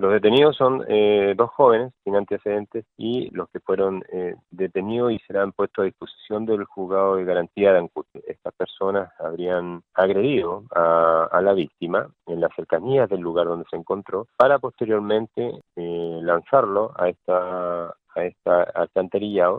Los detenidos son eh, dos jóvenes sin antecedentes y los que fueron eh, detenidos y serán puestos a disposición del juzgado de garantía de Ancud. Estas personas habrían agredido a, a la víctima en las cercanías del lugar donde se encontró para posteriormente eh, lanzarlo a esta a esta alcantarillado este